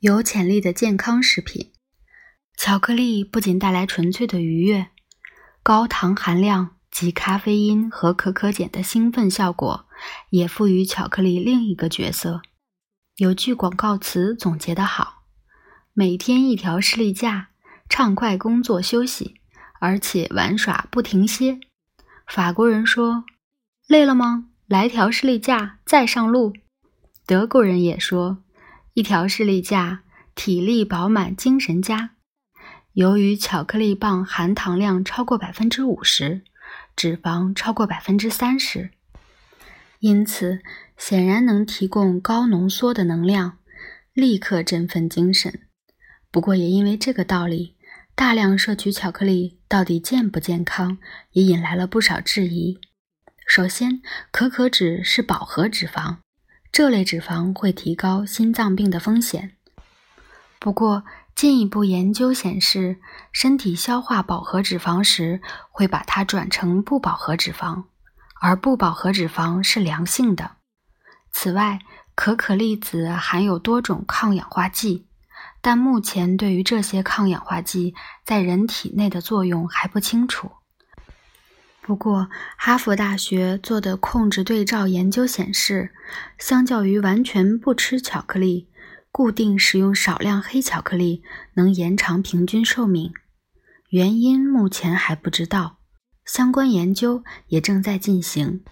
有潜力的健康食品。巧克力不仅带来纯粹的愉悦，高糖含量及咖啡因和可可碱的兴奋效果，也赋予巧克力另一个角色。有句广告词总结得好：“每天一条士力架，畅快工作休息，而且玩耍不停歇。”法国人说：“累了吗？来条士力架，再上路。”德国人也说：“一条士力架，体力饱满，精神佳。”由于巧克力棒含糖量超过百分之五十，脂肪超过百分之三十，因此显然能提供高浓缩的能量，立刻振奋精神。不过，也因为这个道理，大量摄取巧克力到底健不健康，也引来了不少质疑。首先，可可脂是饱和脂肪，这类脂肪会提高心脏病的风险。不过，进一步研究显示，身体消化饱和脂肪时，会把它转成不饱和脂肪，而不饱和脂肪是良性的。此外，可可粒子含有多种抗氧化剂，但目前对于这些抗氧化剂在人体内的作用还不清楚。不过，哈佛大学做的控制对照研究显示，相较于完全不吃巧克力，固定使用少量黑巧克力能延长平均寿命，原因目前还不知道，相关研究也正在进行。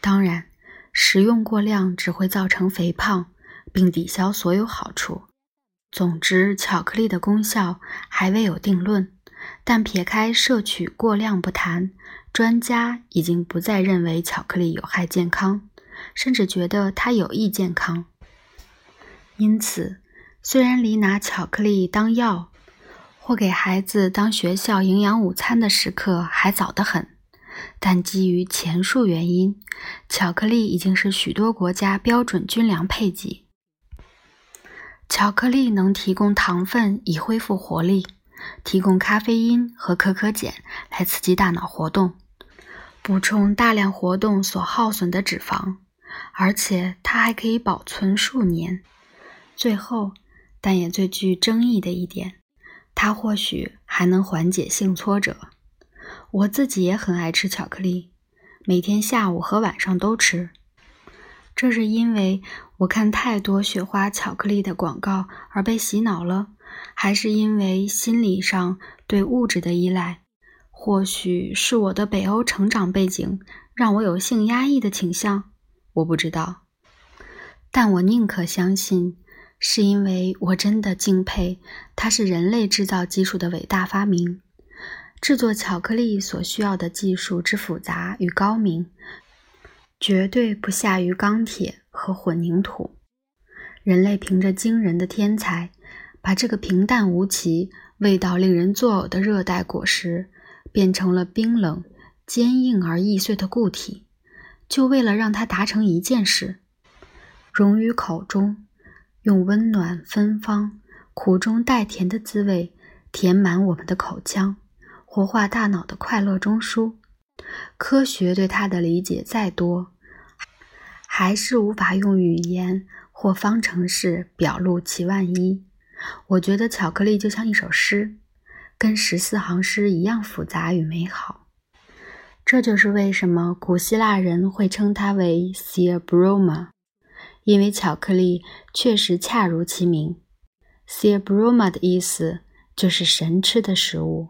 当然，食用过量只会造成肥胖，并抵消所有好处。总之，巧克力的功效还未有定论，但撇开摄取过量不谈，专家已经不再认为巧克力有害健康，甚至觉得它有益健康。因此，虽然离拿巧克力当药或给孩子当学校营养午餐的时刻还早得很，但基于前述原因，巧克力已经是许多国家标准军粮配给。巧克力能提供糖分以恢复活力，提供咖啡因和可可碱来刺激大脑活动，补充大量活动所耗损的脂肪，而且它还可以保存数年。最后，但也最具争议的一点，它或许还能缓解性挫折。我自己也很爱吃巧克力，每天下午和晚上都吃。这是因为我看太多雪花巧克力的广告而被洗脑了，还是因为心理上对物质的依赖？或许是我的北欧成长背景让我有性压抑的倾向，我不知道。但我宁可相信。是因为我真的敬佩它是人类制造技术的伟大发明。制作巧克力所需要的技术之复杂与高明，绝对不下于钢铁和混凝土。人类凭着惊人的天才，把这个平淡无奇、味道令人作呕的热带果实，变成了冰冷、坚硬而易碎的固体，就为了让它达成一件事：融于口中。用温暖芬芳、苦中带甜的滋味填满我们的口腔，活化大脑的快乐中枢。科学对它的理解再多，还是无法用语言或方程式表露其万一。我觉得巧克力就像一首诗，跟十四行诗一样复杂与美好。这就是为什么古希腊人会称它为 Theobroma。因为巧克力确实恰如其名 s e a b r o m a 的意思就是神吃的食物。